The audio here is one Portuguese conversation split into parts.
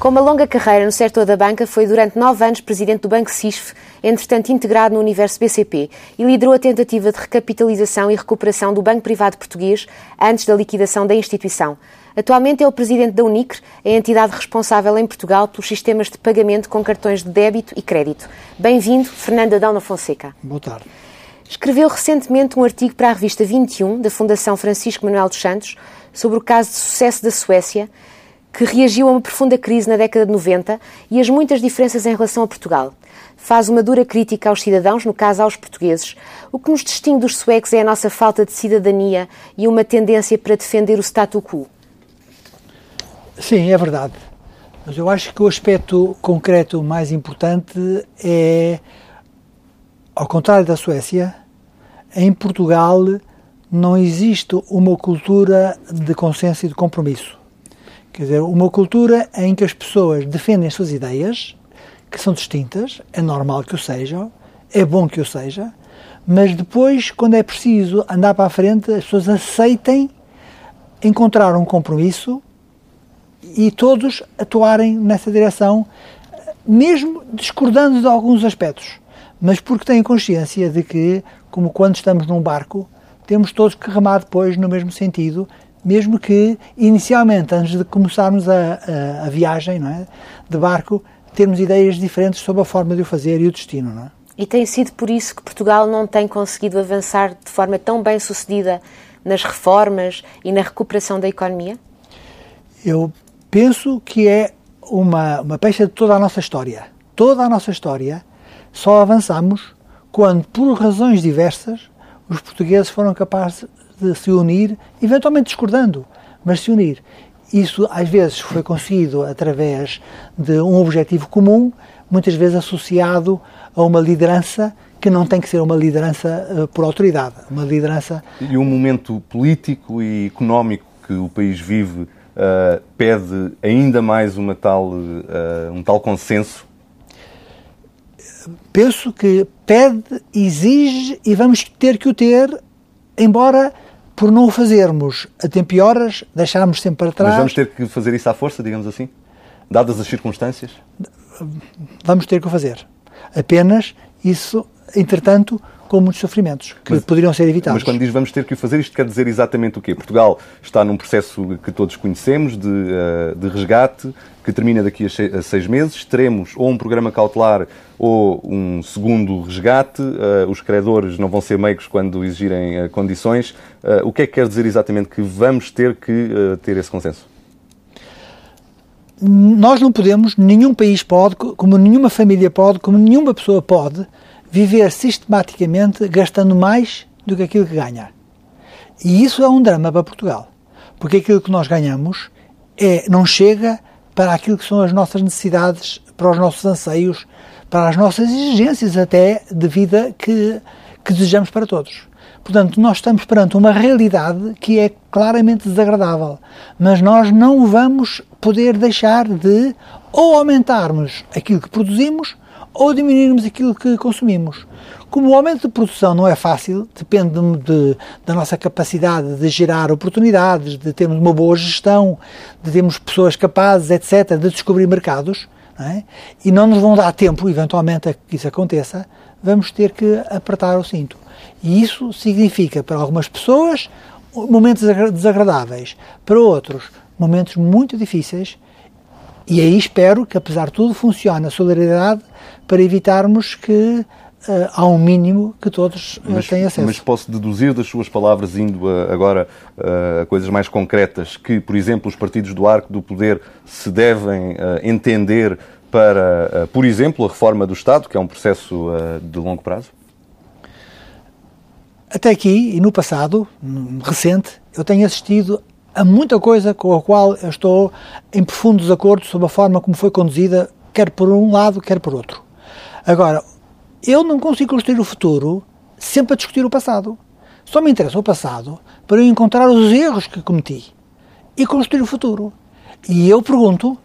Com uma longa carreira no setor da banca, foi durante nove anos presidente do Banco CISF, entretanto integrado no universo BCP, e liderou a tentativa de recapitalização e recuperação do Banco Privado Português antes da liquidação da instituição. Atualmente é o presidente da Unicre, a entidade responsável em Portugal pelos sistemas de pagamento com cartões de débito e crédito. Bem-vindo, Fernando Adão da Fonseca. Boa tarde. Escreveu recentemente um artigo para a revista 21, da Fundação Francisco Manuel dos Santos, sobre o caso de sucesso da Suécia, que reagiu a uma profunda crise na década de 90 e as muitas diferenças em relação a Portugal. Faz uma dura crítica aos cidadãos, no caso aos portugueses. O que nos distingue dos suecos é a nossa falta de cidadania e uma tendência para defender o statu quo. Sim, é verdade. Mas eu acho que o aspecto concreto mais importante é, ao contrário da Suécia, em Portugal não existe uma cultura de consenso e de compromisso. Quer dizer, uma cultura em que as pessoas defendem as suas ideias, que são distintas, é normal que o sejam, é bom que o seja, mas depois, quando é preciso andar para a frente, as pessoas aceitem encontrar um compromisso e todos atuarem nessa direção, mesmo discordando de alguns aspectos, mas porque têm consciência de que, como quando estamos num barco, temos todos que remar depois no mesmo sentido mesmo que inicialmente, antes de começarmos a, a, a viagem não é, de barco, termos ideias diferentes sobre a forma de o fazer e o destino. Não é? E tem sido por isso que Portugal não tem conseguido avançar de forma tão bem sucedida nas reformas e na recuperação da economia? Eu penso que é uma, uma pecha de toda a nossa história. Toda a nossa história só avançamos quando, por razões diversas, os portugueses foram capazes de se unir, eventualmente discordando, mas se unir. Isso às vezes foi conseguido através de um objetivo comum, muitas vezes associado a uma liderança que não tem que ser uma liderança uh, por autoridade, uma liderança. E um momento político e económico que o país vive uh, pede ainda mais uma tal, uh, um tal consenso? Penso que pede, exige e vamos ter que o ter, embora por não o fazermos a tempo e horas, deixarmos sempre para trás. Mas vamos ter que fazer isso à força, digamos assim? Dadas as circunstâncias? Vamos ter que o fazer. Apenas isso, entretanto, com muitos sofrimentos que mas, poderiam ser evitados. Mas quando diz vamos ter que o fazer, isto quer dizer exatamente o quê? Portugal está num processo que todos conhecemos de, uh, de resgate, que termina daqui a seis meses. Teremos ou um programa cautelar ou um segundo resgate. Uh, os credores não vão ser meigos quando exigirem uh, condições. o que é que quer dizer exatamente que vamos ter que ter esse consenso? Nós não podemos, nenhum país pode, como nenhuma família pode, como nenhuma pessoa pode, viver sistematicamente gastando mais do que aquilo que ganha. E isso é um drama para Portugal, porque aquilo que nós ganhamos é, não chega para aquilo que são as nossas necessidades, para os nossos anseios, para as nossas exigências até de vida que, que desejamos para todos. Portanto, nós estamos perante uma realidade que é claramente desagradável, mas nós não vamos poder deixar de ou aumentarmos aquilo que produzimos ou diminuirmos aquilo que consumimos. Como o aumento de produção não é fácil, depende de, da nossa capacidade de gerar oportunidades, de termos uma boa gestão, de termos pessoas capazes, etc., de descobrir mercados, não é? e não nos vão dar tempo, eventualmente, a que isso aconteça, vamos ter que apertar o cinto. E isso significa, para algumas pessoas, momentos desagradáveis, para outros, momentos muito difíceis, e aí espero que, apesar de tudo, funcione a solidariedade para evitarmos que Uh, há um mínimo que todos uh, mas, têm acesso. Mas posso deduzir das suas palavras, indo uh, agora a coisas mais concretas, que, por exemplo, os partidos do arco do poder se devem entender para, por exemplo, a reforma do Estado, que é um processo de longo prazo? Até aqui, e no passado, recente, eu tenho assistido a muita coisa com a qual eu estou em profundo desacordo sobre a forma como foi conduzida, quer por um lado, quer por outro. Agora, eu não consigo construir o futuro sempre a discutir o passado. Só me interessa o passado para eu encontrar os erros que cometi e construir o futuro. E eu pergunto,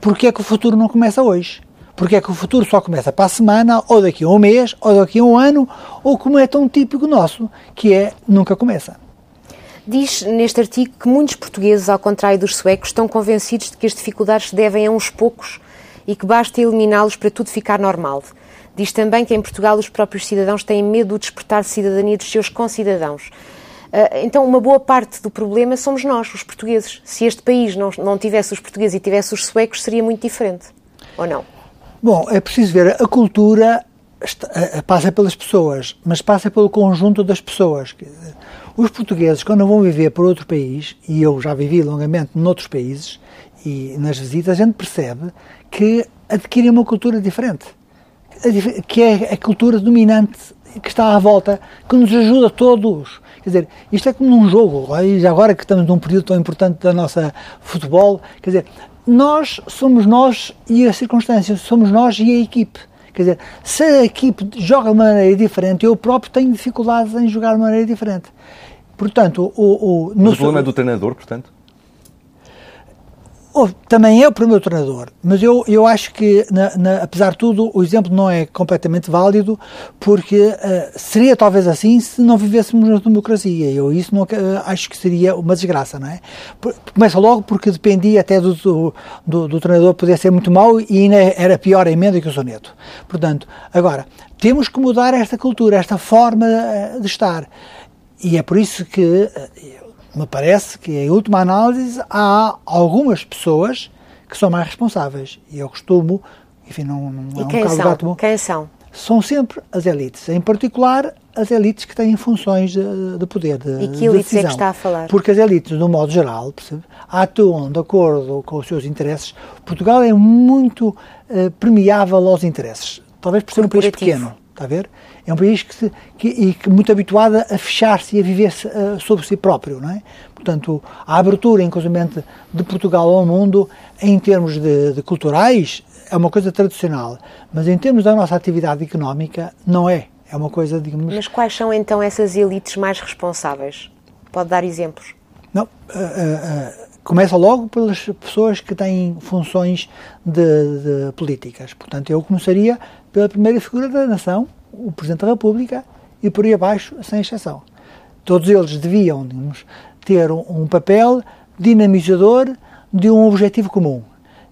porquê é que o futuro não começa hoje? Porquê é que o futuro só começa para a semana, ou daqui a um mês, ou daqui a um ano, ou como é tão típico nosso, que é nunca começa. Diz neste artigo que muitos portugueses, ao contrário dos suecos, estão convencidos de que as dificuldades se devem a uns poucos e que basta eliminá-los para tudo ficar normal. Diz também que em Portugal os próprios cidadãos têm medo de despertar de cidadania dos seus concidadãos. Ah, então, uma boa parte do problema somos nós, os portugueses. Se este país não, não tivesse os portugueses e tivesse os suecos, seria muito diferente. Ou não? Bom, é preciso ver. A cultura passa pelas pessoas, mas passa pelo conjunto das pessoas. Os portugueses, quando vão viver para outro país, e eu já vivi longamente noutros países, e nas visitas, a gente percebe que adquirem uma cultura diferente que é a cultura dominante que está à volta, que nos ajuda a todos. Quer dizer, isto é como num jogo, e agora que estamos num período tão importante da nossa futebol, quer dizer, nós somos nós e a circunstância, somos nós e a equipe. Quer dizer, se a equipe joga de maneira diferente, eu próprio tenho dificuldades em jogar de maneira diferente. Portanto, o, o, o problema é do treinador, portanto? Também é o primeiro treinador, mas eu, eu acho que, na, na, apesar de tudo, o exemplo não é completamente válido, porque uh, seria talvez assim se não vivêssemos na democracia. Eu isso não, uh, acho que seria uma desgraça, não é? Começa logo porque dependia até do, do, do, do treinador poder ser muito mau e ainda era pior a emenda que o soneto. Portanto, agora, temos que mudar esta cultura, esta forma uh, de estar. E é por isso que me parece que, em última análise, há algumas pessoas que são mais responsáveis. E eu costumo, enfim, não, não é um quem são? Gato, quem são? São sempre as elites, em particular as elites que têm funções de, de poder, de, e que elites de é que está a falar? Porque as elites, no modo geral, percebe, atuam de acordo com os seus interesses. Portugal é muito uh, permeável aos interesses, talvez por ser um país pequeno, está a ver? É um país que, se, que, e que muito habituado a fechar-se e a viver uh, sobre si próprio, não é? Portanto, a abertura, inclusive, de Portugal ao mundo, em termos de, de culturais, é uma coisa tradicional, mas em termos da nossa atividade económica, não é. É uma coisa, digamos... Mas quais são, então, essas elites mais responsáveis? Pode dar exemplos? Não, uh, uh, começa logo pelas pessoas que têm funções de, de, políticas. Portanto, eu começaria pela primeira figura da nação, o Presidente da República e por aí abaixo, sem exceção. Todos eles deviam digamos, ter um, papel dinamizador de um objetivo comum.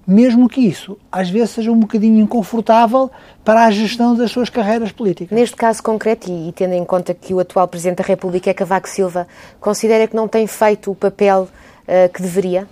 Mesmo que isso, às vezes, seja um bocadinho inconfortável para a gestão das suas carreiras políticas. Neste caso concreto, e, e tendo em conta que o atual Presidente da República é Cavaco Silva, considera que não tem feito o papel uh, que deveria?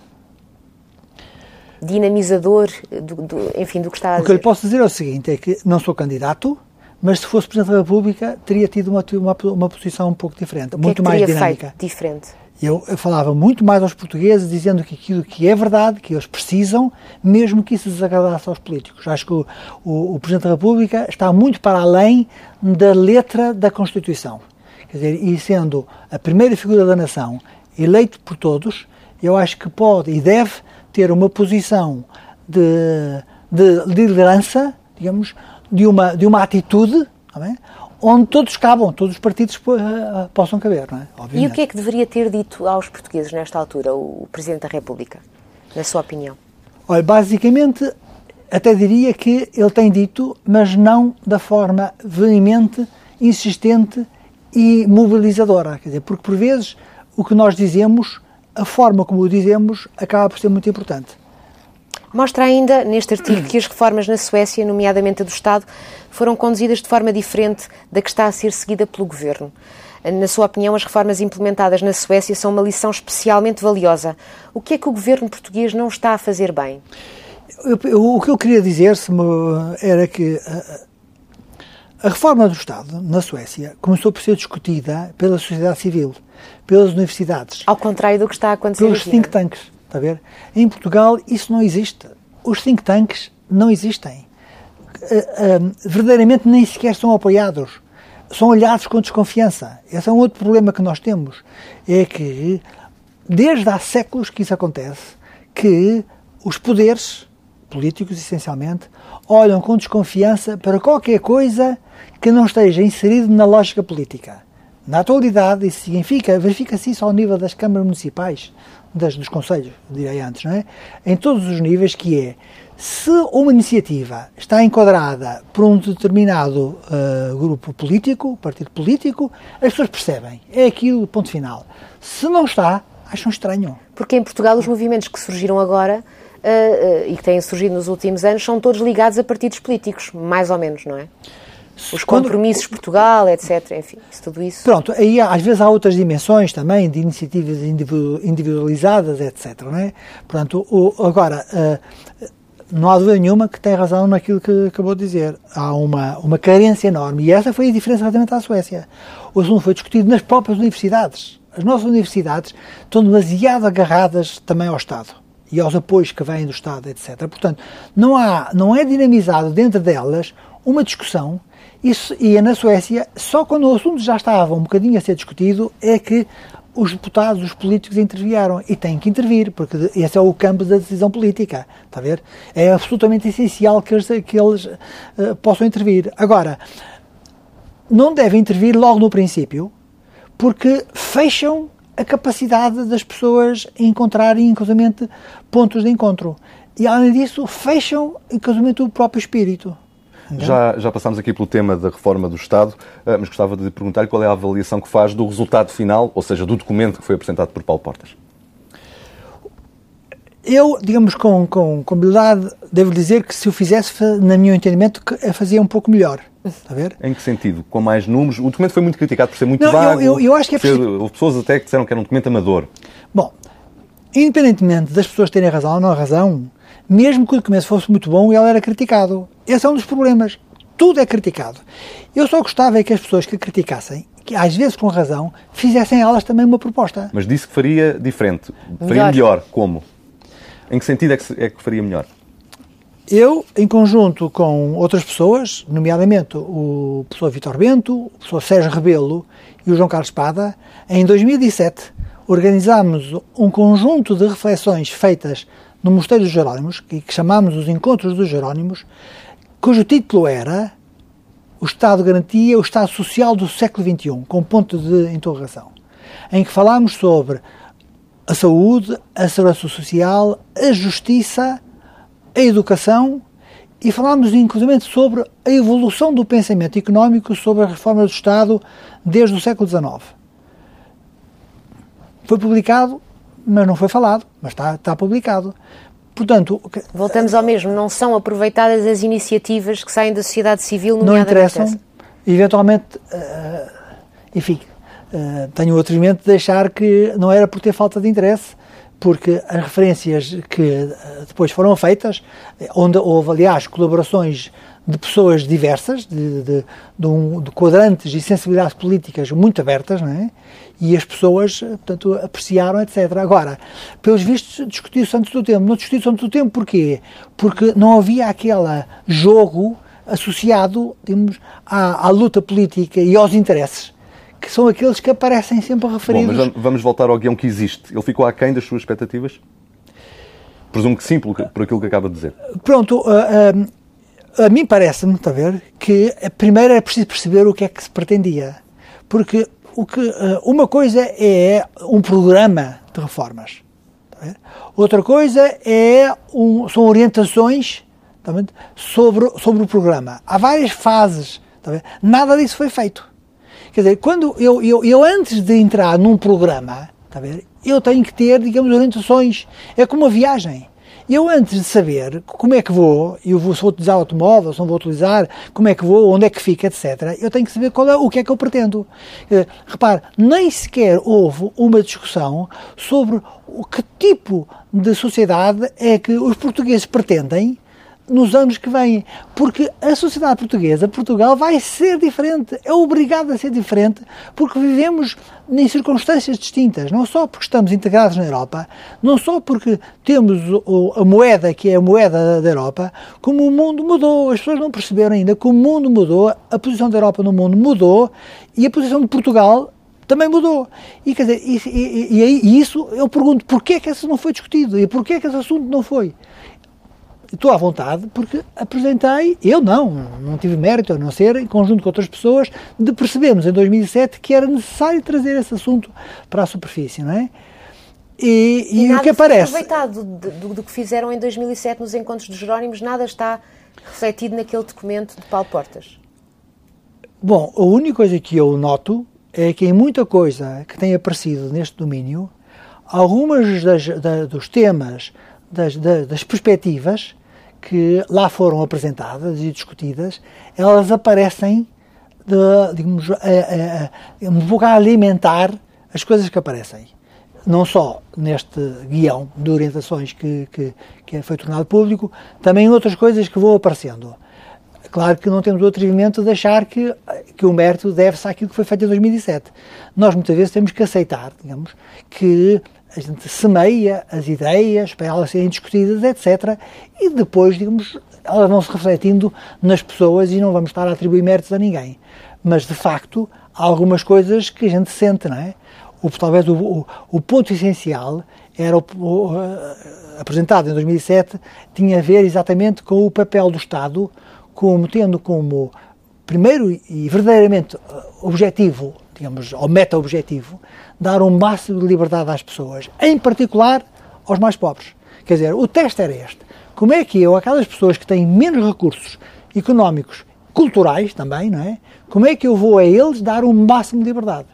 Dinamizador, do, do, enfim, do que está a dizer. O que eu lhe posso dizer é o seguinte, é que não sou candidato, mas se fosse Presidente da República teria tido uma, uma, uma posição um pouco diferente, muito que é que mais dinâmica. Feito diferente? Eu, eu, falava muito mais aos portugueses, dizendo que aquilo que é verdade, que eles precisam, mesmo que isso desagradasse aos políticos. Acho que o, o, o Presidente da República está muito para além da letra da Constituição. Quer dizer, e sendo a primeira figura da nação, eleito por todos, eu acho que pode e deve ter uma posição de, de liderança, digamos, de uma, de uma atitude é? onde todos cabam, todos os partidos uh, possam caber. É? E o que é que deveria ter dito aos portugueses nesta altura, o Presidente da República, na sua opinião? Olha, basicamente, até diria que ele tem dito, mas não da forma veemente, insistente e mobilizadora. Quer dizer, porque por vezes o que nós dizemos, a forma como o dizemos, acaba por ser muito importante. Mostra ainda neste artigo que as reformas na Suécia, nomeadamente a do Estado, foram conduzidas de forma diferente da que está a ser seguida pelo governo. Na sua opinião, as reformas implementadas na Suécia são uma lição especialmente valiosa. O que é que o governo português não está a fazer bem? Eu, eu, o que eu queria dizer era que a, a reforma do Estado na Suécia começou por ser discutida pela sociedade civil, pelas universidades. Ao contrário do que está a acontecer Pelos aqui, think tanks. Está a ver? Em Portugal isso não existe. Os think tanks não existem. Uh, uh, verdadeiramente nem sequer são apoiados. São olhados com desconfiança. Esse é um outro problema que nós temos. É que, desde há séculos que isso acontece, que os poderes, políticos essencialmente, olham com desconfiança para qualquer coisa que não esteja inserido na lógica política. Na atualidade, isso significa, verifica-se isso ao nível das câmaras municipais, das, dos conselhos, direi antes, não é? Em todos os níveis, que é, Se uma iniciativa está enquadrada por um determinado uh, grupo político, partido político, as pessoas percebem. É aquilo, ponto final. Se não está, acham estranho. Porque em Portugal os movimentos que surgiram agora uh, uh, e que têm surgido nos últimos anos são todos ligados a partidos políticos, mais ou menos, não é? Os compromissos Quando... Portugal, etc. Enfim, isso, tudo isso. Pronto, aí às vezes há outras dimensões também, de iniciativas individualizadas, etc. Não é? Portanto, o, agora, uh, não há dúvida nenhuma que tem razão naquilo que acabou de dizer. Há uma, uma carência enorme. E essa foi a diferença relativamente à Suécia. O assunto foi discutido nas próprias universidades. As nossas universidades estão demasiado agarradas também ao Estado e aos apoios que vêm do Estado, etc. Portanto, não, há, não é dinamizado dentro delas uma discussão isso, e na Suécia, só quando o assunto já estava um bocadinho a ser discutido, é que os deputados, os políticos intervieram e têm que intervir, porque esse é o campo da decisão política, está a ver? É absolutamente essencial que eles, que eles uh, possam intervir. Agora, não devem intervir logo no princípio, porque fecham a capacidade das pessoas encontrarem, inclusive, pontos de encontro. E, além disso, fecham, inclusive, o próprio espírito. Já, já passámos aqui pelo tema da reforma do Estado, eh, mas gostava de perguntar qual é a avaliação que faz do resultado final, ou seja, do documento que foi apresentado por Paulo Portas. Eu, digamos, com, com, com humildade, devo dizer que se o fizesse, na meu entendimento, fazia um pouco melhor. Está a ver? Em que sentido? Com mais números? O documento foi muito criticado por ser muito Não, vago. Eu, eu, eu acho que é ser, Houve pessoas até que disseram que era um documento amador. Bom, independentemente das pessoas terem razão ou não razão, mesmo que o documento fosse muito bom, ele era criticado. Esse é um dos problemas. Tudo é criticado. Eu só gostava é que as pessoas que criticassem, que às vezes com razão, fizessem elas também uma proposta. Mas disse que faria diferente. Faria melhor. melhor. Como? Em que sentido é que, é que faria melhor? Eu, em conjunto com outras pessoas, nomeadamente o professor Vitor Bento, o professor Sérgio Rebelo e o João Carlos Espada, em 2007 organizámos um conjunto de reflexões feitas no Mosteiro dos Jerónimos, que, que chamámos os Encontros dos Jerónimos, cujo título era O Estado Garantia, o Estado Social do século XXI, com ponto de interrogação, em que falámos sobre a saúde, a segurança social, a justiça, a educação e falámos inclusive sobre a evolução do pensamento económico sobre a reforma do Estado desde o século XIX. Foi publicado mas não foi falado, mas está, está publicado. Portanto, voltamos ao mesmo, não são aproveitadas as iniciativas que saem da sociedade civil, não interessam. Essa. Eventualmente, uh, enfim, uh, tenho o atrevimento de deixar que não era por ter falta de interesse, porque as referências que uh, depois foram feitas, onde houve, aliás, colaborações de pessoas diversas, de, de, de, um, de, quadrantes e sensibilidades políticas muito abertas, não é? E as pessoas, portanto, apreciaram, etc. Agora, pelos vistos, discutiu-se antes do tempo. Não discutiu-se antes do tempo porquê? Porque não havia aquele jogo associado, digamos, à, à luta política e aos interesses que são aqueles que aparecem sempre referidos. Bom, mas vamos voltar ao guião que existe. Ele ficou aquém das suas expectativas? Presumo que sim, por, por aquilo que acaba de dizer. Pronto, uh, uh, a mim parece-me, está a ver, que primeiro é preciso perceber o que é que se pretendia. Porque o que, eh, uma coisa é um programa de reformas. Outra coisa é um, são orientações sobre, sobre o programa. Há várias fases. Nada disso foi feito. Quer dizer, quando eu, eu, eu antes de entrar num programa, eu tenho que ter, digamos, orientações. É como uma viagem. Eu, antes de saber como é que vou, eu vou, se vou utilizar automóvel, se não vou utilizar, como é que vou, onde é que fica, etc., eu tenho que saber qual é, o que é que eu pretendo. Uh, repare, nem sequer houve uma discussão sobre o que tipo de sociedade é que os portugueses pretendem nos anos que vêm, porque a sociedade portuguesa, Portugal, vai ser diferente, é obrigada a ser diferente, porque vivemos em circunstâncias distintas, não só porque estamos integrados na Europa, não só porque temos a moeda que é a moeda da Europa, como o mundo mudou, as pessoas não perceberam ainda que o mundo mudou, a posição da Europa no mundo mudou e a posição de Portugal também mudou. E, quer dizer, e, e, e, isso eu pergunto, porquê é que isso não foi discutido e porquê é que esse assunto não foi? Estou à vontade porque apresentei, eu não, não tive mérito a não ser, em conjunto com outras pessoas, de percebermos em 2007 que era necessário trazer esse assunto para a superfície, não é? E, E, e, o que aparece. aproveitado do, do- do que fizeram em 2007 nos encontros dos Jerónimos, nada está refletido naquele documento de Paulo Portas. Bom, a única coisa que eu noto é que em muita coisa que tem aparecido neste domínio, algumas das, da- dos temas, das, da- das perspectivas que lá foram apresentadas e discutidas, elas aparecem, de, digamos, a, a, a, um pouco a alimentar as coisas que aparecem. Não só neste guião de orientações que, que, que foi tornado público, também outras coisas que vão aparecendo. Claro que não temos o atrevimento de achar que, que o mérito deve-se àquilo que foi feito em 2007. Nós muitas vezes temos que aceitar, digamos, que a gente semeia as ideias para elas serem discutidas, etc. E depois, digamos, elas vão se refletindo nas pessoas e não vamos estar a atribuir méritos a ninguém. Mas, de facto, há algumas coisas que a gente sente, não é? O, talvez o, o, o ponto essencial era o, o, eh, apresentado em 2007 tinha a ver exatamente com o papel do Estado como tendo como primeiro e verdadeiramente eh, objetivo, digamos, ou meta-objetivo, dar um máximo de liberdade às pessoas, em particular aos mais pobres. Quer dizer, o teste era este. Como é que eu, aquelas pessoas que têm menos recursos económicos, culturais também, não é? Como é que eu vou a eles dar um máximo de liberdade?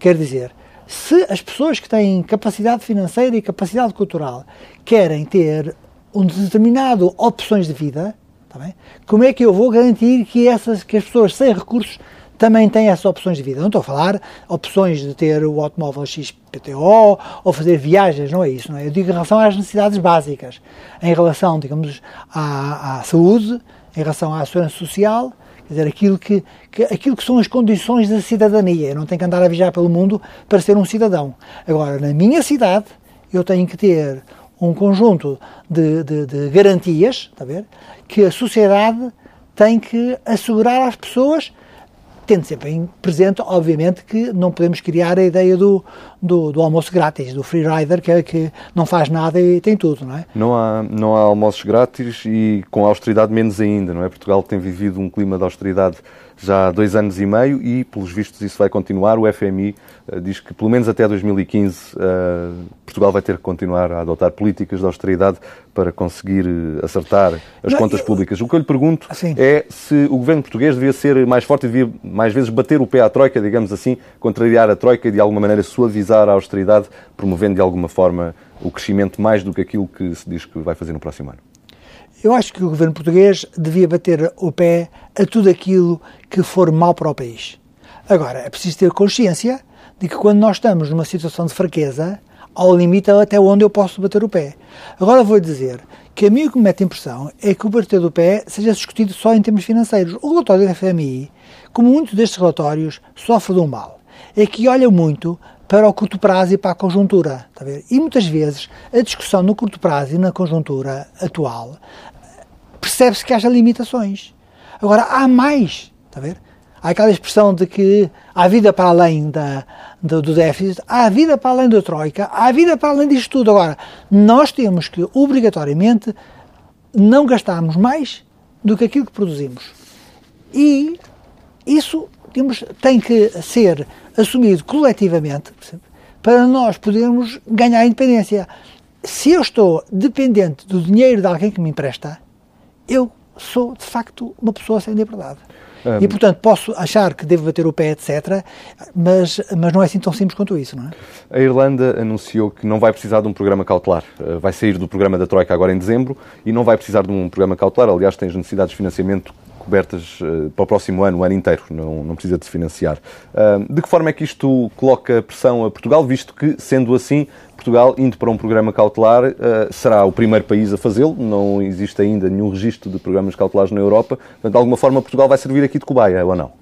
Quer dizer, se as pessoas que têm capacidade financeira e capacidade cultural querem ter um determinado opções de vida, tá bem? como é que eu vou garantir que, essas, que as pessoas sem recursos também têm essas opções de vida? Não estou a falar opções de ter o automóvel XPTO ou fazer viagens, não é isso. Não é? Eu digo em relação às necessidades básicas, em relação, digamos, à, à saúde, em relação à segurança social, Quer dizer, aquilo que, que, aquilo que são as condições da cidadania. Eu não tenho que andar a viajar pelo mundo para ser um cidadão. Agora, na minha cidade, eu tenho que ter um conjunto de, de, de garantias, está a ver? Que a sociedade tem que assegurar às pessoas, tendo sempre em presente, obviamente, que não podemos criar a ideia do, do, do almoço grátis, do free rider, que, é, que não faz nada e tem tudo, não é? Não há, não há almoços grátis e com austeridade menos ainda, não é? Portugal tem vivido um clima de austeridade já há dois anos e meio e, pelos vistos, isso vai continuar. O FMI diz que, pelo menos até 2015, uh, Portugal vai ter que continuar a adotar políticas de austeridade para conseguir uh, acertar as Não, contas eu... públicas. O que eu lhe pergunto assim. é se o governo português devia ser mais forte e devia, mais vezes, bater o pé à Troika, digamos assim, contrariar a Troika e, de alguma maneira, suavizar a austeridade, promovendo, de alguma forma, o crescimento mais do que aquilo que se diz que vai fazer no próximo ano. Eu acho que o governo português devia bater o pé a tudo aquilo que for mal para o país. Agora, é preciso ter consciência de que quando nós estamos numa situação de fraqueza, ao limite até onde eu posso bater o pé. Agora vou dizer que a mim o que me mete impressão é que o bater do pé seja discutido só em termos financeiros. O relatório da FMI, como muitos destes relatórios, sofre de um mal. É que olha muito para o curto prazo e para a conjuntura. Está a? E muitas vezes a discussão no curto prazo e na conjuntura atual percebe-se que haja limitações. Agora, há mais. Está a ver? Há aquela expressão de que há vida para além da, do, do, déficit, há vida para além da troika, há vida para além disto tudo. Agora, nós temos que, obrigatoriamente, não gastarmos mais do que aquilo que produzimos. E isso temos, tem que ser assumido coletivamente para nós podermos ganhar a independência. Se eu estou dependente do dinheiro de alguém que me empresta, eu sou de facto uma pessoa sem liberdade. Um, e, portanto, posso achar que devo bater o pé, etc., mas, mas não é assim tão simples quanto isso, não é? A Irlanda anunciou que não vai precisar de um programa cautelar. Vai sair do programa da Troika agora em dezembro e não vai precisar de um programa cautelar. Aliás, tem as necessidades de financiamento cobertas uh, para o próximo ano, o ano inteiro, não, não precisa de se financiar. De que forma é que isto coloca pressão a Portugal, visto que, sendo assim, Portugal, indo para um programa cautelar, uh, será o primeiro país a fazê-lo, não existe ainda nenhum registro de programas cautelares na Europa, portanto, de alguma forma Portugal vai servir aqui de cobaia, ou não?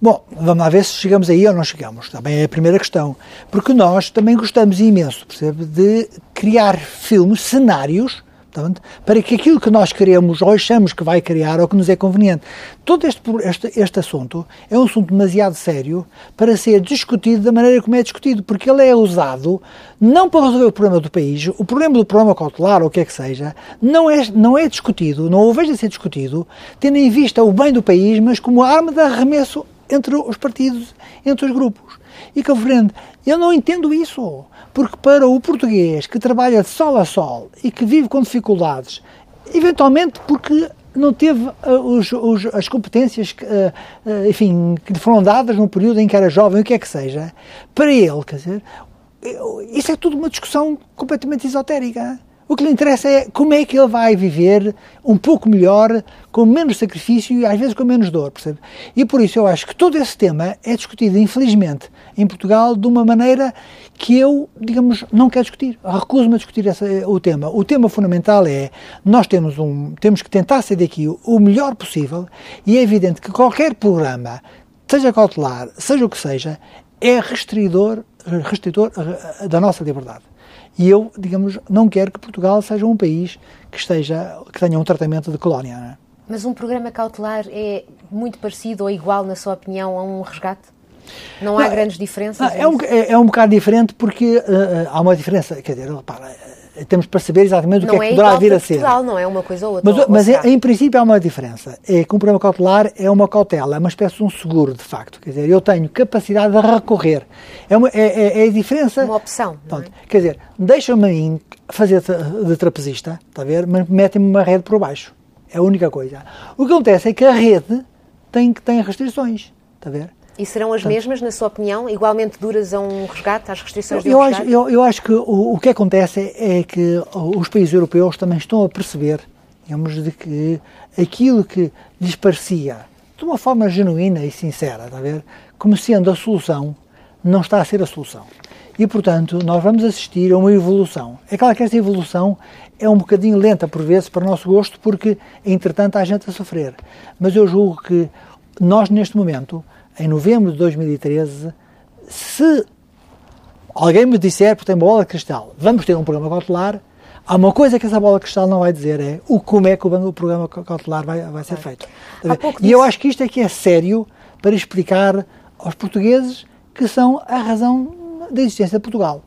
Bom, vamos lá ver se chegamos aí ou não chegamos. Também é a primeira questão. Porque nós também gostamos imenso, percebe, de criar filmes, cenários, Portanto, para que aquilo que nós queremos ou achamos que vai criar ou que nos é conveniente. Todo este, este, este assunto é um assunto demasiado sério para ser discutido da maneira como é discutido, porque ele é usado não para resolver o problema do país, o problema do problema cautelar ou o que é que seja, não é, não é discutido, não o vejo a ser discutido, tendo em vista o bem do país, mas como arma de arremesso entre os partidos, entre os grupos. E Cabo Verde, eu não entendo isso. Porque para o português que trabalha de sol a sol e que vive com dificuldades, eventualmente porque não teve uh, os, os, as competências que, uh, uh, enfim, que lhe foram dadas num período em que era jovem, o que é que seja, para ele, quer dizer, isso é tudo uma discussão completamente esotérica. O que lhe interessa é como é que ele vai viver um pouco melhor, com menos sacrifício e às vezes com menos dor, percebe? E por isso eu acho que todo esse tema é discutido, infelizmente, em Portugal de uma maneira que eu, digamos, não quero discutir. Recuso-me a discutir essa, o tema. O tema fundamental é nós temos, um, temos que tentar ser daqui o melhor possível e é evidente que qualquer programa, seja cautelar, seja o que seja, é restridor, restritor da nossa liberdade. E eu, digamos, não quero que Portugal seja um país que, esteja, que tenha um tratamento de colónia. É? Mas um programa cautelar é muito parecido ou igual, na sua opinião, a um resgate? Não há não, grandes diferenças? é, um, é, é, um bocado diferente porque uh, há uma diferença, quer dizer, repara, temos para saber exatamente não o que é que poderá vir a ser. Portugal, não é uma coisa ou outra. Mas, mas é, em princípio há uma diferença. É que um programa cautelar é uma cautela, é uma espécie de um seguro, de facto. Quer dizer, eu tenho capacidade de recorrer. É, uma, é, é, é a diferença. Uma opção. É? Quer dizer, deixa-me a mim fazer de trapezista, está a ver? Mas metem-me uma rede por baixo. É a única coisa. O que acontece é que a rede tem, tem restrições, está a ver? E serão as mesmas, na sua opinião, igualmente duras a um resgate, às restrições de um eu resgate? Acho, eu, eu acho que o, o, que acontece é, é que os países europeus também estão a perceber, digamos, de que aquilo que lhes parecia, de uma forma genuína e sincera, está a ver, como sendo a solução, não está a ser a solução. E, portanto, nós vamos assistir a uma evolução. É claro que esta evolução é um bocadinho lenta, por vezes, para o nosso gosto, porque, entretanto, há gente a sofrer. Mas eu julgo que nós, neste momento, em novembro de 2013, se alguém me disser, porque tem bola de cristal, vamos ter um programa cautelar, há uma coisa que essa bola de cristal não vai dizer, é o como é que o, programa cautelar vai, vai ser feito. E eu acho que isto é que é sério para explicar aos portugueses que são a razão da existência de Portugal.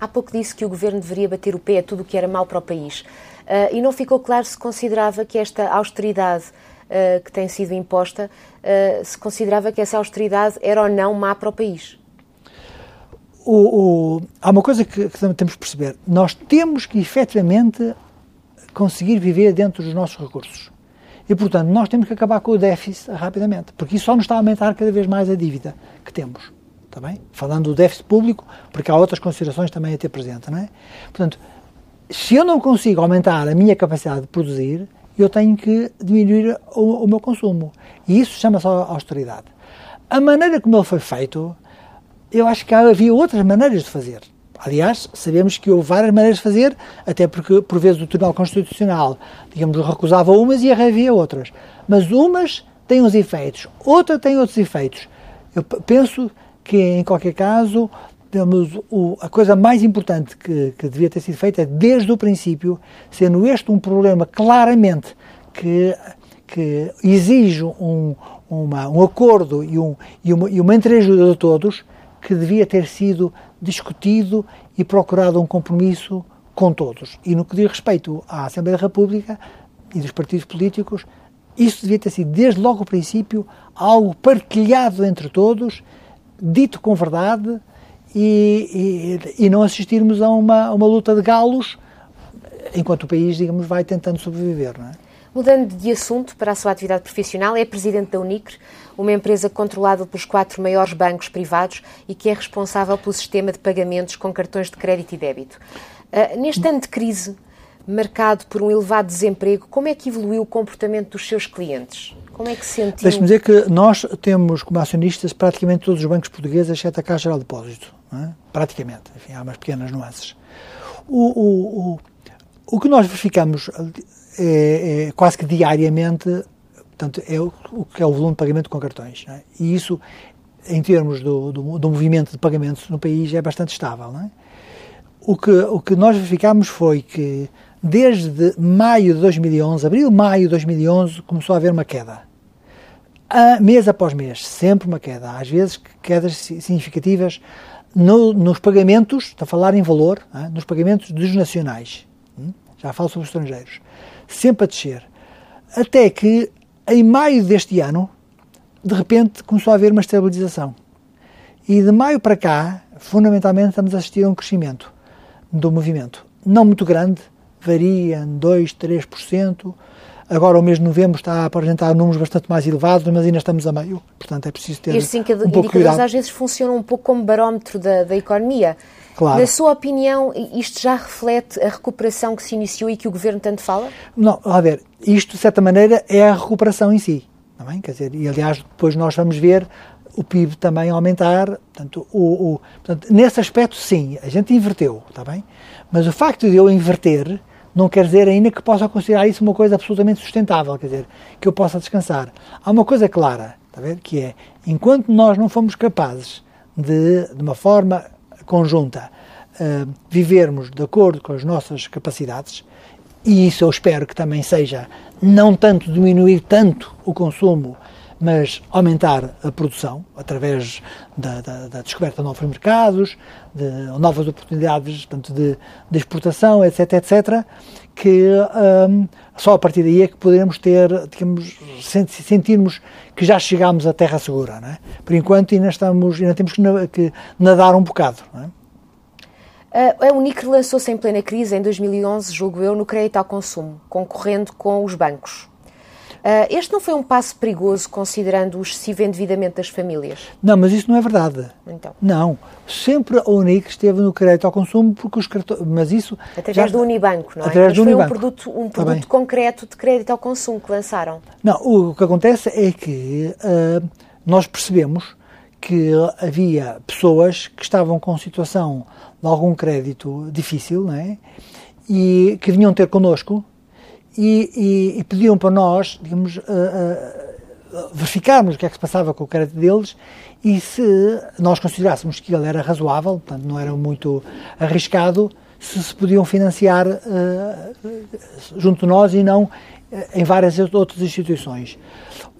Há pouco disse que o governo deveria bater o pé a tudo o que era mau para o país. Uh, e não ficou claro se considerava que esta austeridade uh, que tem sido imposta, uh, se considerava que essa austeridade era ou não má para o país. O, o, há uma coisa que, que temos que perceber. Nós temos que efetivamente conseguir viver dentro dos nossos recursos. E, portanto, nós temos que acabar com o déficit rapidamente, porque isso só nos está a aumentar cada vez mais a dívida que temos. Está bem? Falando do déficit público, porque há outras considerações também a ter presente, não é? Portanto, se eu não consigo aumentar a minha capacidade de produzir, eu tenho que diminuir o, o meu consumo. E isso chama-se austeridade. A maneira como ele foi feito, eu acho que havia outras maneiras de fazer. Aliás, sabemos que houve várias maneiras de fazer, até porque, por vezes, o Tribunal Constitucional, digamos, recusava umas e havia outras. Mas umas têm uns efeitos, outras têm outros efeitos. Eu penso que, em qualquer caso, temos o, a coisa mais importante que, que devia ter sido feita é, desde o princípio, sendo este um problema claramente que, que exige um, uma, um acordo e, um, e, uma, e uma entreajuda de todos, que devia ter sido discutido e procurado um compromisso com todos. E no que diz respeito à Assembleia da República e dos partidos políticos, isso devia ter sido, desde logo o princípio, algo partilhado entre todos, dito com verdade, e, e, e não assistirmos a uma, uma luta de galos enquanto o país, digamos, vai tentando sobreviver. Não é? Mudando de assunto para a sua atividade profissional, é presidente da Unicre, uma empresa controlada pelos quatro maiores bancos privados e que é responsável pelo sistema de pagamentos com cartões de crédito e débito. Uh, neste ano de crise, marcado por um elevado desemprego, como é que evoluiu o comportamento dos seus clientes? Como é que se sentiu? Deixe-me dizer que nós temos como acionistas praticamente todos os bancos portugueses, exceto a Caixa Geral de Depósito. É? Praticamente. Enfim, há umas pequenas nuances. O, o, o, o que nós verificamos é, é, quase que diariamente portanto, é o, o que é o volume de pagamento com cartões. É? E isso, em termos do, do, do, movimento de pagamentos no país, é bastante estável. É? O, que, o que nós verificamos foi que desde maio de 2011, abril, maio de 2011, começou a haver uma queda. A, mês após mês, sempre uma queda, às vezes quedas significativas no, nos pagamentos, está a falar em valor, hein, nos pagamentos dos nacionais, hein, já falo sobre os estrangeiros, sempre a descer, até que em maio deste ano, de repente começou a haver uma estabilização. E de maio para cá, fundamentalmente, estamos a assistir a um crescimento do movimento. Não muito grande, varia em 2, 3%. Agora, o mês de novembro está a apresentar números bastante mais elevados, mas ainda estamos a meio. Portanto, é preciso ter Estes um pouco de indicadores cuidado. às vezes funcionam um pouco como barómetro da, da economia. Claro. Na sua opinião, isto já reflete a recuperação que se iniciou e que o Governo tanto fala? Não, a ver, isto de certa maneira é a recuperação em si, não é? Quer dizer, e aliás depois nós vamos ver o PIB também aumentar, portanto, o, o- portanto, nesse aspecto sim, a gente inverteu, está bem? Mas o facto de eu inverter não quer dizer ainda que possa considerar isso uma coisa absolutamente sustentável, quer dizer, que eu possa descansar. Há uma coisa clara, está a ver, que é, enquanto nós não fomos capazes de, de uma forma conjunta, eh, vivermos de acordo com as nossas capacidades, e isso eu espero que também seja não tanto diminuir tanto o consumo, mas aumentar a produção através da, da- da descoberta de novos mercados, de novas oportunidades tanto de, de exportação, etc, etc, que hum, só a partir daí é que poderemos ter, digamos, sen- sentirmos que já chegámos à terra segura. Não é? Por enquanto ainda, estamos, ainda temos que, na- que nadar um bocado. Não é? A Unicre lançou-se em plena crise em 2011, julgo eu, no crédito ao consumo, concorrendo com os bancos. Ah, Este não foi um passo perigoso, considerando o excessivo endividamento das famílias? Não, mas isso não é verdade. Então, Não, sempre a Unicre esteve no crédito ao consumo porque os cartões, mas isso através já- do Unibanco, não é? Através Mas do foi Unibanco. um produto, um produto concreto de crédito ao consumo que lançaram. Não, o que acontece é que ah, nós percebemos que havia pessoas que estavam com situação de algum crédito difícil, não é? E que vinham ter connosco e, e- e pediam para nós, digamos, ah, ah, verificarmos o que é que se passava com o crédito deles e se nós considerássemos que ele era razoável, portanto não era muito arriscado, se se podiam financiar ah, junto de nós e não eh, em várias outras instituições.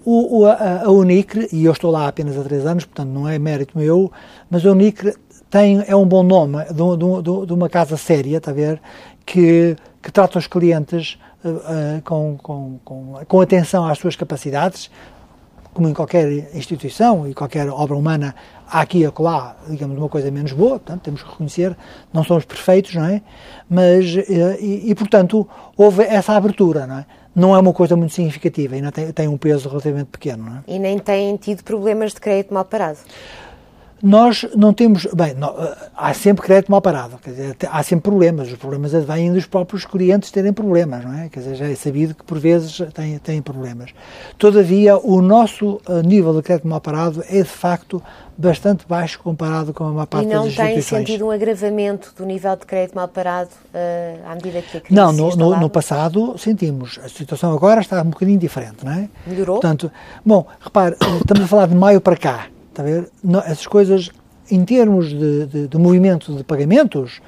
O, a, a Unicre, e eu estou lá apenas há três anos, portanto não é mérito meu, mas a Unicre tem, é um bom nome de, de de um- uma casa séria, está a ver, que, que trata os clientes eh, eh, com, com, com, com atenção às suas capacidades, como em qualquer instituição e qualquer obra humana, há aqui e acolá, digamos, uma coisa menos boa, portanto, temos que reconhecer, não somos perfeitos, não é? Mas, eh, e, e, portanto, houve essa abertura, não é? Não é uma coisa muito significativa, ainda tem, tem um peso relativamente pequeno, não é? E nem têm tido problemas de crédito mal parado. Nós não temos. Bem, nó- há sempre crédito mal parado, quer dizer, há sempre problemas. Os problemas vêm dos próprios clientes terem problemas, não é? Quer dizer, já é sabido que por vezes têm, têm problemas. Todavia, o nosso eh, nível de crédito mal parado é de facto bastante baixo comparado com a maior parte E não das têm instituições. sentido um agravamento do nível de crédito mal parado eh, à medida que a crise Não, se no, no, no passado sentimos. A situação agora está um bocadinho diferente, não é? Melhorou? Portanto, bom, repare, estamos a falar de maio para cá, está a ver? Não, essas coisas, em termos de, de, de movimento de pagamentos,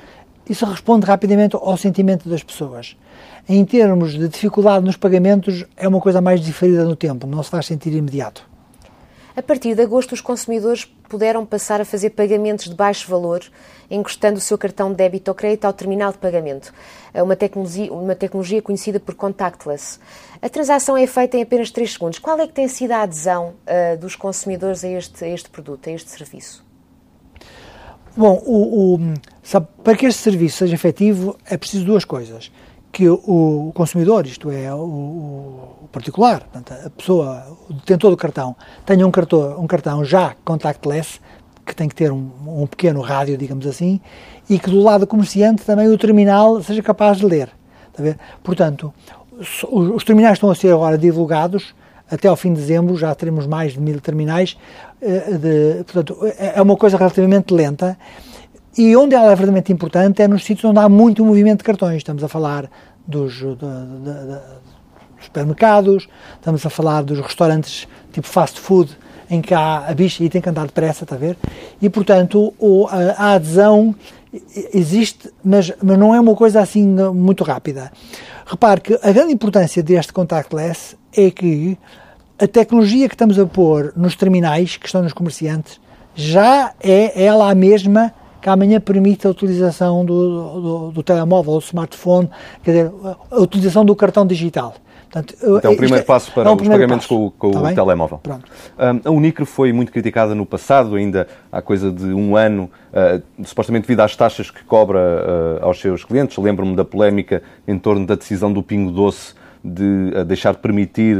isso responde rapidamente ao sentimento das pessoas. Em termos de dificuldade nos pagamentos, é uma coisa mais diferida no tempo, não se faz sentir imediato. A partir de agosto, os consumidores puderam passar a fazer pagamentos de baixo valor, encostando o seu cartão de débito ou crédito ao terminal de pagamento, É uma tecnologia, uma tecnologia conhecida por contactless. A transação é feita em apenas 3 segundos. Qual é que tem sido a adesão ah, dos consumidores a este, a este produto, a este serviço? Bom, o, o- sabe, para que este serviço seja efetivo é preciso duas coisas. Que o, consumidor, isto é, o, o particular, portanto, a pessoa, o detentor do cartão, tenha um cartão, um cartão já contactless, que tem que ter um, um pequeno rádio, digamos assim, e que do lado do comerciante também o terminal seja capaz de ler. Está a ver? Portanto, os, os terminais estão a ser agora divulgados, até ao fim de dezembro já teremos mais de mil terminais, eh, de- portanto, é é uma coisa relativamente lenta, e onde ela é verdadeiramente importante é nos sítios onde há muito movimento de cartões. Estamos a falar dos, da- da- dos supermercados, estamos a falar dos restaurantes tipo fast food, em que há a bicha e tem que andar depressa, está a ver? E, portanto, o- a, a adesão existe, mas, mas não é uma coisa assim muito rápida. Repare que a grande importância deste contactless é que a tecnologia que estamos a pôr nos terminais, que estão nos comerciantes, já é ela a mesma que amanhã permite a utilização do, do, do telemóvel, do smartphone, quer dizer, a utilização do cartão digital. Portanto, então, o primeiro é, passo para é um os pagamentos passo. com, com o telemóvel. Um, a Unicre foi muito criticada no passado, ainda há coisa de um ano, uh, supostamente devido às taxas que cobra uh, aos seus clientes. Lembro-me da polémica em torno da decisão do Pingo Doce de uh, deixar de permitir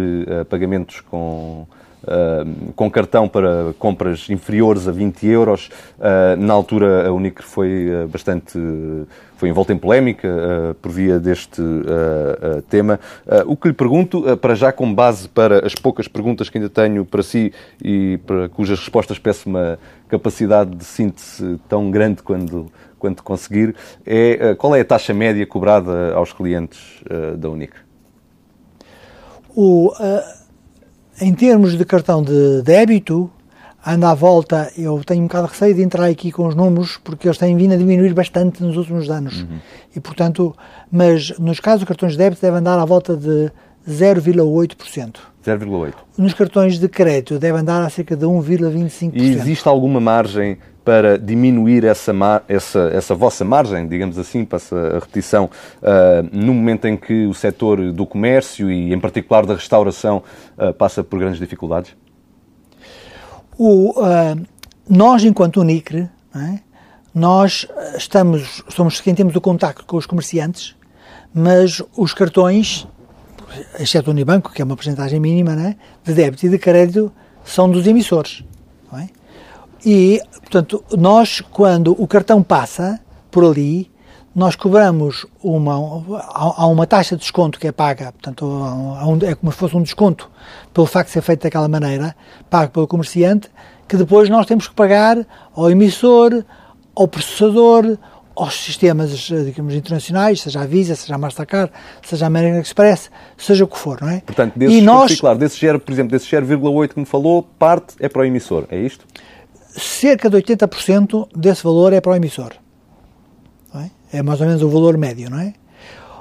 pagamentos com Uh, com cartão para compras inferiores a 20 euros. Uh, na altura, a Unicre foi uh, bastante. foi envolta em polémica por via deste tema. o que lhe pergunto, para já, com base para as poucas perguntas que ainda tenho para si e para cujas respostas peço uma capacidade de síntese tão grande quando, quando conseguir, é qual é a taxa média cobrada aos clientes da Unicre? O em termos de cartão de débito, anda à volta, eu tenho um bocado de receio de entrar aqui com os números, porque eles têm vindo a diminuir bastante nos últimos anos. Uhum. E, portanto, mas nos casos de cartões de débito deve andar à volta de 0,8%. 0,8%. Nos cartões de crédito deve andar a cerca de 1,25%. E existe alguma margem para diminuir essa, essa, essa vossa margem, digamos assim, passa a repetição, uh, no momento em que o setor do comércio e, em particular, da restauração uh, passa por grandes dificuldades? O, uh, nós, enquanto Unicre, é? nós estamos, somos quem temos o contacto com os comerciantes, mas os cartões, exceto o Unibanco, que é uma porcentagem mínima, é? de débito e de crédito, são dos emissores. É? E, portanto, nós, quando o cartão passa por ali, nós cobramos uma, há uma taxa de desconto que é paga, portanto, é como se fosse um desconto pelo facto de ser feito daquela maneira, pago pelo comerciante, que depois nós temos que pagar ao emissor, ao processador, aos sistemas, digamos, internacionais, seja a Visa, seja a Mastercard, seja a American Express, seja o que for, não é? Portanto, desse, e nós, claro, desse share, por exemplo, desse share 0,8 que me falou, parte é para o emissor, é isto? Cerca de 80% desse valor é para o emissor. É? é? mais ou menos o valor médio, não é?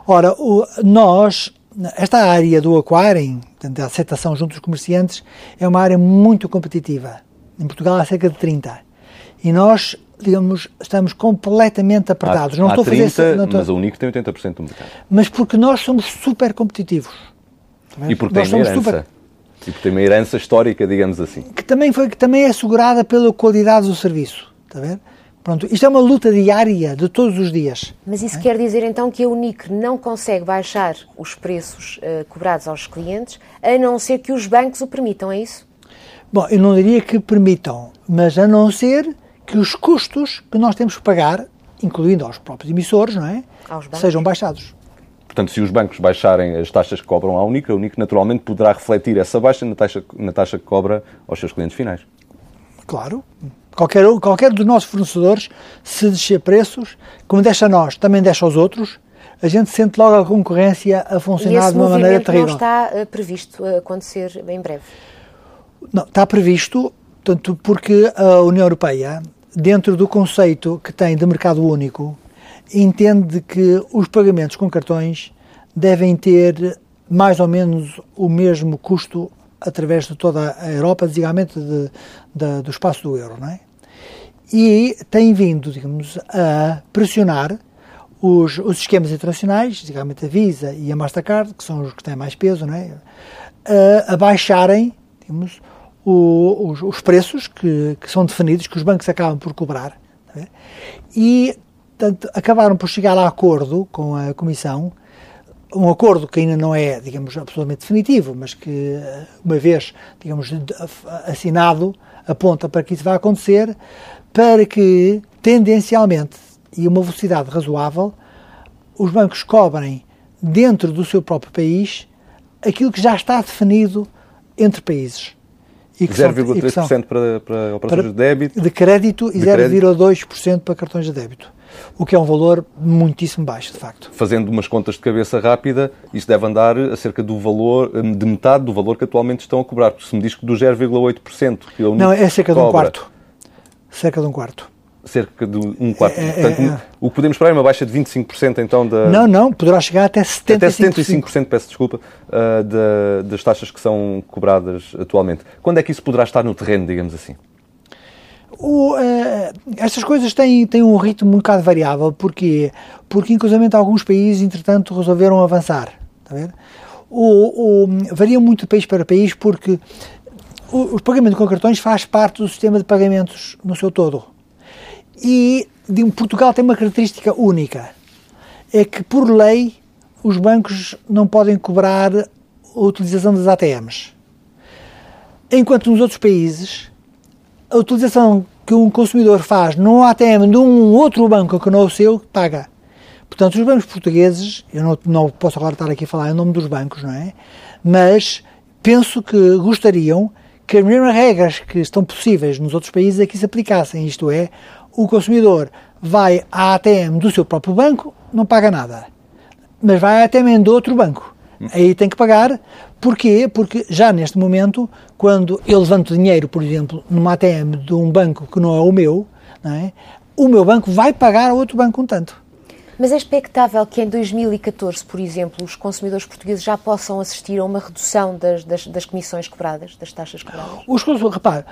Ora, o, nós, esta área do acquiring, da aceitação junto dos comerciantes, é uma área muito competitiva. Em Portugal há cerca de 30. E nós, digamos, estamos completamente apertados. Há, não há estou 30, a fazer, não estou... mas a Unic tem 80% do mercado. Mas porque nós somos super competitivos. E porque nós tem herança. Super Tipo, tem uma herança histórica, digamos assim. Que também, foi, que também é assegurada pela qualidade do serviço. Está a ver? Pronto, isto é uma luta diária de todos os dias. Mas isso é? quer dizer então que a Unic não consegue baixar os preços uh, cobrados aos clientes, a não ser que os bancos o permitam, é isso? Bom, eu não diria que permitam, mas a não ser que os custos que nós temos que pagar, incluindo aos próprios emissores, não é? Sejam baixados. Portanto, se os bancos baixarem as taxas que cobram à Unic, a Unic naturalmente poderá refletir essa baixa na taxa, na taxa que cobra aos seus clientes finais. Claro. Qualquer, qualquer dos nossos fornecedores, se descer preços, como deixa a nós, também deixa aos outros, a gente sente logo a concorrência a funcionar de uma maneira terrível. não está uh, previsto acontecer em breve? Não, está previsto, tanto porque a União Europeia, dentro do conceito que tem de mercado único, entende que os pagamentos com cartões devem ter mais ou menos o mesmo custo através de toda a Europa, desigualmente de, de, do espaço do euro, não é? E tem vindo, digamos, a pressionar os, os esquemas internacionais, digamos a Visa e a Mastercard, que são os que têm mais peso, não é? A, a baixarem, digamos, o, os, os, preços que, que, são definidos, que os bancos acabam por cobrar, é? e Portanto, acabaram por chegar a acordo com a Comissão, um acordo que ainda não é, digamos, absolutamente definitivo, mas que, uma vez, digamos, assinado, aponta para que isso vai acontecer, para que, tendencialmente, e uma velocidade razoável, os bancos cobrem, dentro do seu próprio país, aquilo que já está definido entre países. 0,3% para, para operações para, de débito? De crédito e 0,2% para cartões de débito o que é um valor muitíssimo baixo, de facto. Fazendo umas contas de cabeça rápida, isso deve andar a cerca do valor, de metade do valor que atualmente estão a cobrar. Se me diz que do 0,8% que a Não, é cerca cobra, de um quarto. Cerca de um quarto. Cerca de um quarto. É, é Portanto, é, é. o que podemos esperar é uma baixa de 25% então da... Não, não, poderá chegar até 75%. Até 75%, peço desculpa, uh, da, das taxas que são cobradas atualmente. Quando é que isso poderá estar no terreno, digamos assim? O, uh, estas coisas têm, têm um ritmo um bocado variável. Porquê? Porque, inclusive, alguns países, entretanto, resolveram avançar. Está a ver? o, o, varia muito de país para país porque o, o pagamento com cartões faz parte do sistema de pagamentos no seu todo. E de, Portugal tem uma característica única, é que por lei os bancos não podem cobrar a utilização das ATMs. Enquanto nos outros países, a utilização que um consumidor faz num ATM de um outro banco que não é o seu, paga. Portanto, os bancos portugueses, eu não, não posso agora estar aqui a falar em nome dos bancos, não é? Mas penso que gostariam que as mesmas regras que estão possíveis nos outros países aqui se aplicassem. Isto é, o consumidor vai à ATM do seu próprio banco, não paga nada. Mas vai à ATM de outro banco. Aí tem que pagar. Porquê? Porque já neste momento, quando eu levanto dinheiro, por exemplo, numa ATM de um banco que não é o meu, é? o meu banco vai pagar a outro banco um tanto. Mas é expectável que em 2014, por exemplo, os consumidores portugueses já possam assistir a uma redução das, das, das comissões cobradas, das taxas cobradas? Os repare,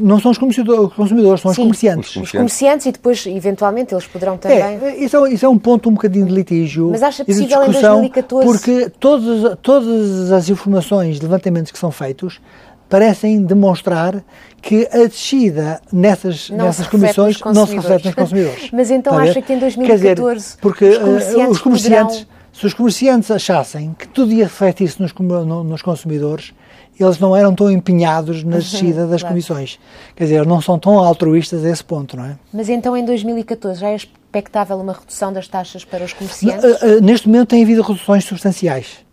não são os consumidores, são Sim, os comerciantes. Os comerciantes. Os comerciantes e depois, eventualmente, eles poderão também. É, isso, é, isso é um ponto um bocadinho de litígio. Mas acha possível em 2014? Porque todas, todas as informações, levantamentos que são feitos, parecem demonstrar que a descida nessas, nessas comissões não se reflete nos consumidores. Mas então acha que em 2014 dizer, porque, os comerciantes, uh, os comerciantes poderão... se os comerciantes achassem que tudo ia refletir-se nos, nos consumidores, eles não eram tão empenhados na uhum, descida das claro. comissões. Quer dizer, não são tão altruístas a esse ponto, não é? Mas então em 2014 já é expectável uma redução das taxas para os comerciantes? Uh, uh, neste momento tem havido reduções substanciais.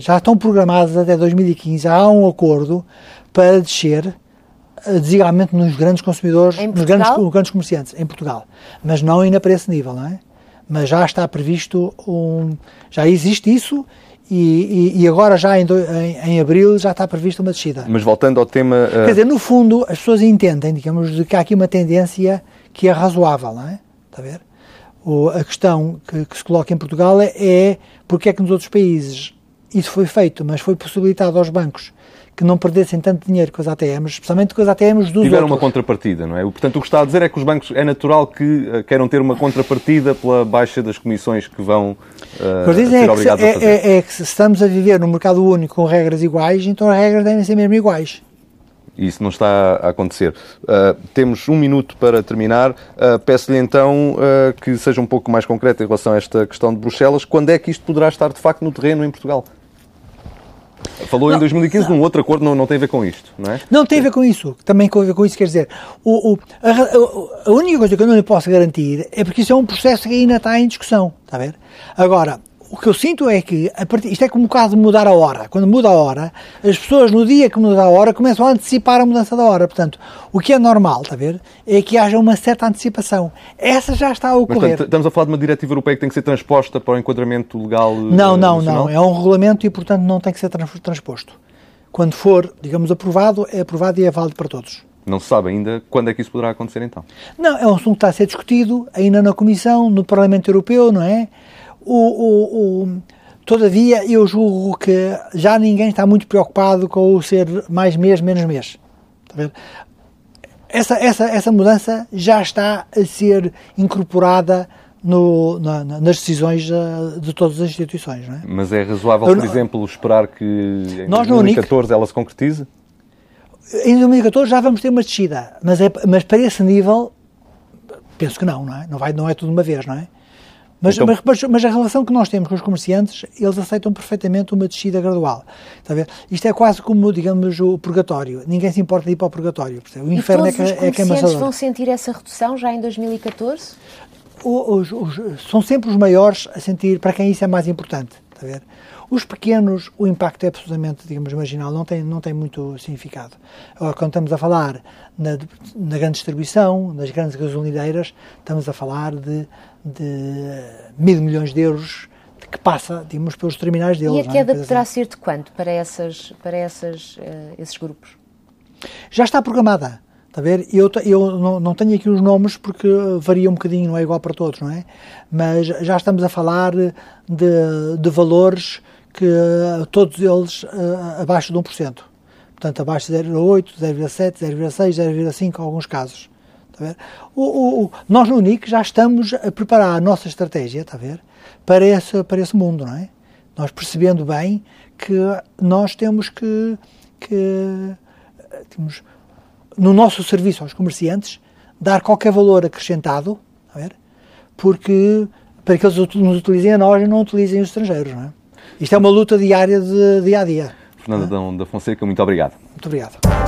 Já estão programadas até 2015, há um acordo para descer eh, desigualmente nos grandes consumidores, nos grandes, nos grandes comerciantes, em Portugal. Mas não ainda para esse nível, não é? Mas já está previsto um. Já existe isso e, e, e agora já em, em, em, abril já está prevista uma descida. Mas voltando ao tema. Uh... Quer dizer, no fundo, as pessoas entendem, digamos, de que há aqui uma tendência que é razoável, não é? Está a ver? O, a questão que, que, se coloca em Portugal é, é porque é que nos outros países isso foi feito, mas foi possibilitado aos bancos que não perdessem tanto dinheiro com as ATMs, especialmente com as ATMs dos Tiveram outros. uma contrapartida, não é? Portanto, o que está a dizer é que os bancos é natural que uh, queiram ter uma contrapartida pela baixa das comissões que vão uh, ser é obrigados é, a fazer. É, é, que se estamos a viver num mercado único com regras iguais, então as regras devem ser mesmo iguais. Isso não está a acontecer. Uh, temos um minuto para terminar. Uh, Peço-lhe então uh, que seja um pouco mais concreto em relação a esta questão de Bruxelas. Quando é que isto poderá estar de facto no terreno em Portugal? Falou não, em 2015 num outro acordo, não, não tem a ver com isto, não é? Não tem a ver com isso. Também tem a ver com isso, quer dizer, o, o, a, a, única coisa que eu não lhe posso garantir é porque isso é um processo que ainda está em discussão, está a ver? Agora, o que eu sinto é que, partir, isto é como o caso de mudar a hora. Quando muda a hora, as pessoas no dia que muda a hora começam a antecipar a mudança da hora. Portanto, o que é normal, está a ver, é que haja uma certa antecipação. Essa já está a ocorrer. Mas, estamos a falar de uma diretiva europeia que tem que ser transposta para o enquadramento legal Não, não, nacional? não. É um regulamento e, portanto, não tem que ser transposto. Quando for, digamos, aprovado, é aprovado e é válido para todos. Não se sabe ainda quando é que isso poderá acontecer, então? Não, é um assunto que está a ser discutido ainda na Comissão, no Parlamento Europeu, não é? O, o, o, todavia, eu julgo que já ninguém está muito preocupado com o ser mais mês, menos mês. Essa, essa, essa mudança já está a ser incorporada no, na, nas decisões de, de todas as instituições. É? Mas é razoável, por exemplo, esperar que em 2014 ela se concretize? Em 2014 já vamos ter uma descida, mas, é, mas para esse nível, penso que não, não é? Não, vai, não é tudo uma vez, não é? Mas, então... mas, mas, mas, a relação que nós temos com os comerciantes, eles aceitam perfeitamente uma descida gradual. Está a ver? Isto é quase como, digamos, o purgatório. Ninguém se importa de ir para o purgatório. O inferno e todos é, que, os é vão sentir essa redução já em 2014? Os, os, são sempre os maiores a sentir, para quem isso é mais importante. Está a ver? Os pequenos, o impacto é absolutamente, digamos, marginal, não tem, não tem muito significado. Agora, quando estamos a falar na, na grande distribuição, nas grandes gasolineiras, estamos a falar de, de mil milhões de euros que passa, digamos, pelos terminais deles. E a é? queda é? poderá ser de quanto para, essas, para essas, uh, esses grupos? Já está programada. A ver? Eu, eu não, não, tenho aqui os nomes porque varia um bocadinho, não é igual para todos, não é? Mas já estamos a falar de, de valores que todos eles uh, abaixo de 1%. Portanto, abaixo de 0,8, 0,7, 0,6, 0,5 em alguns casos. Está a ver? O, o, nós no UNIC já estamos a preparar a nossa estratégia, está a ver? Para esse, para esse mundo, não é? Nós percebendo bem que nós temos que, que temos, no nosso serviço aos comerciantes, dar qualquer valor acrescentado, ver, porque para que eles nos utilizem a nós e não utilizem os estrangeiros. Não é? Isto é uma luta diária de dia a dia. Fernando é? da Fonseca, muito obrigado. Muito obrigado.